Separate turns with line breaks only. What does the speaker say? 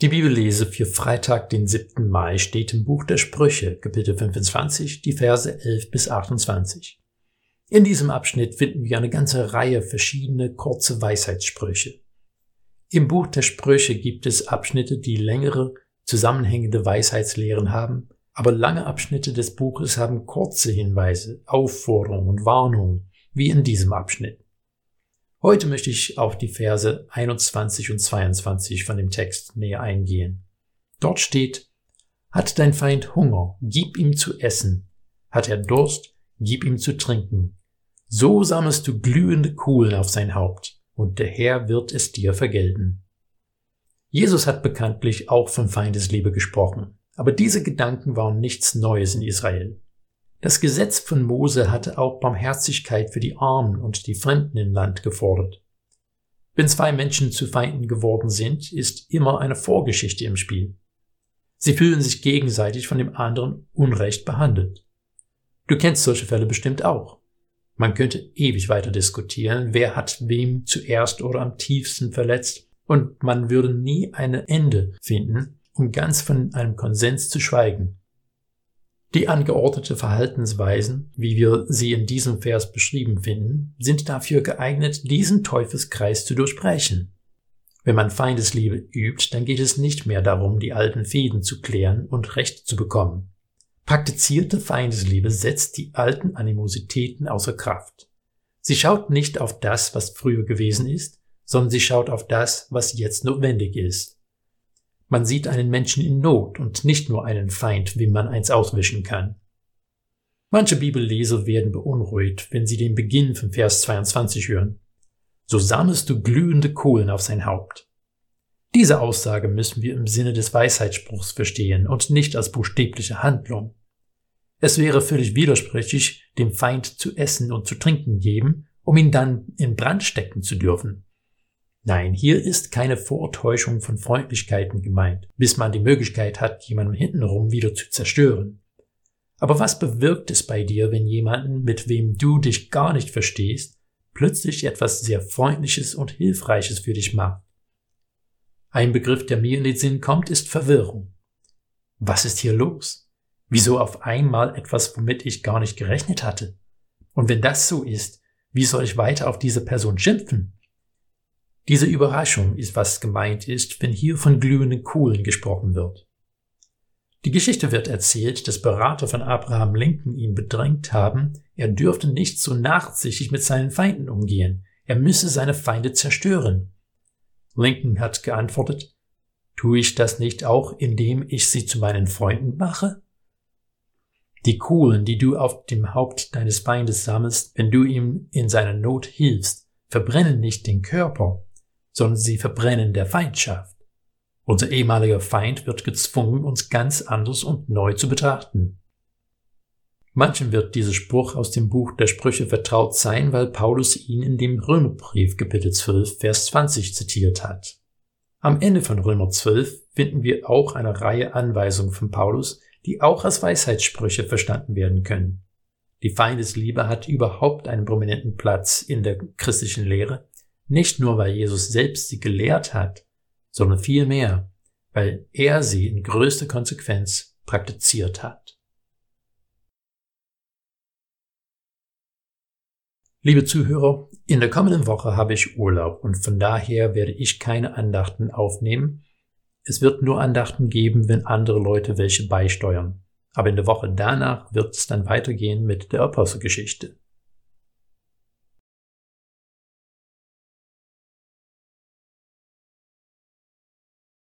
Die Bibellese für Freitag, den 7. Mai, steht im Buch der Sprüche, Kapitel 25, die Verse 11 bis 28. In diesem Abschnitt finden wir eine ganze Reihe verschiedene kurze Weisheitssprüche. Im Buch der Sprüche gibt es Abschnitte, die längere, zusammenhängende Weisheitslehren haben, aber lange Abschnitte des Buches haben kurze Hinweise, Aufforderungen und Warnungen, wie in diesem Abschnitt. Heute möchte ich auf die Verse 21 und 22 von dem Text näher eingehen. Dort steht, hat dein Feind Hunger, gib ihm zu essen. Hat er Durst, gib ihm zu trinken. So sammelst du glühende Kuhlen auf sein Haupt, und der Herr wird es dir vergelten. Jesus hat bekanntlich auch von Feindesliebe gesprochen, aber diese Gedanken waren nichts Neues in Israel. Das Gesetz von Mose hatte auch Barmherzigkeit für die Armen und die Fremden im Land gefordert. Wenn zwei Menschen zu Feinden geworden sind, ist immer eine Vorgeschichte im Spiel. Sie fühlen sich gegenseitig von dem anderen unrecht behandelt. Du kennst solche Fälle bestimmt auch. Man könnte ewig weiter diskutieren, wer hat wem zuerst oder am tiefsten verletzt, und man würde nie ein Ende finden, um ganz von einem Konsens zu schweigen. Die angeordnete Verhaltensweisen, wie wir sie in diesem Vers beschrieben finden, sind dafür geeignet, diesen Teufelskreis zu durchbrechen. Wenn man Feindesliebe übt, dann geht es nicht mehr darum, die alten Fäden zu klären und Recht zu bekommen. Praktizierte Feindesliebe setzt die alten Animositäten außer Kraft. Sie schaut nicht auf das, was früher gewesen ist, sondern sie schaut auf das, was jetzt notwendig ist. Man sieht einen Menschen in Not und nicht nur einen Feind, wie man eins auswischen kann. Manche Bibelleser werden beunruhigt, wenn sie den Beginn von Vers 22 hören. So sammelst du glühende Kohlen auf sein Haupt. Diese Aussage müssen wir im Sinne des Weisheitsspruchs verstehen und nicht als buchstäbliche Handlung. Es wäre völlig widersprüchlich, dem Feind zu essen und zu trinken geben, um ihn dann in Brand stecken zu dürfen. Nein, hier ist keine Vortäuschung von Freundlichkeiten gemeint, bis man die Möglichkeit hat, jemanden hintenrum wieder zu zerstören. Aber was bewirkt es bei dir, wenn jemanden, mit wem du dich gar nicht verstehst, plötzlich etwas sehr Freundliches und Hilfreiches für dich macht? Ein Begriff, der mir in den Sinn kommt, ist Verwirrung. Was ist hier los? Wieso auf einmal etwas, womit ich gar nicht gerechnet hatte? Und wenn das so ist, wie soll ich weiter auf diese Person schimpfen? Diese Überraschung ist, was gemeint ist, wenn hier von glühenden Kohlen gesprochen wird. Die Geschichte wird erzählt, dass Berater von Abraham Lincoln ihn bedrängt haben, er dürfte nicht so nachsichtig mit seinen Feinden umgehen, er müsse seine Feinde zerstören. Lincoln hat geantwortet, tue ich das nicht auch, indem ich sie zu meinen Freunden mache? Die Kohlen, die du auf dem Haupt deines Feindes sammelst, wenn du ihm in seiner Not hilfst, verbrennen nicht den Körper, sondern sie verbrennen der Feindschaft. Unser ehemaliger Feind wird gezwungen, uns ganz anders und neu zu betrachten. Manchen wird dieser Spruch aus dem Buch der Sprüche vertraut sein, weil Paulus ihn in dem Römerbrief Kapitel 12, Vers 20 zitiert hat. Am Ende von Römer 12 finden wir auch eine Reihe Anweisungen von Paulus, die auch als Weisheitssprüche verstanden werden können. Die Feindesliebe hat überhaupt einen prominenten Platz in der christlichen Lehre, nicht nur, weil Jesus selbst sie gelehrt hat, sondern vielmehr, weil er sie in größter Konsequenz praktiziert hat. Liebe Zuhörer, in der kommenden Woche habe ich Urlaub und von daher werde ich keine Andachten aufnehmen. Es wird nur Andachten geben, wenn andere Leute welche beisteuern. Aber in der Woche danach wird es dann weitergehen mit der Apostelgeschichte.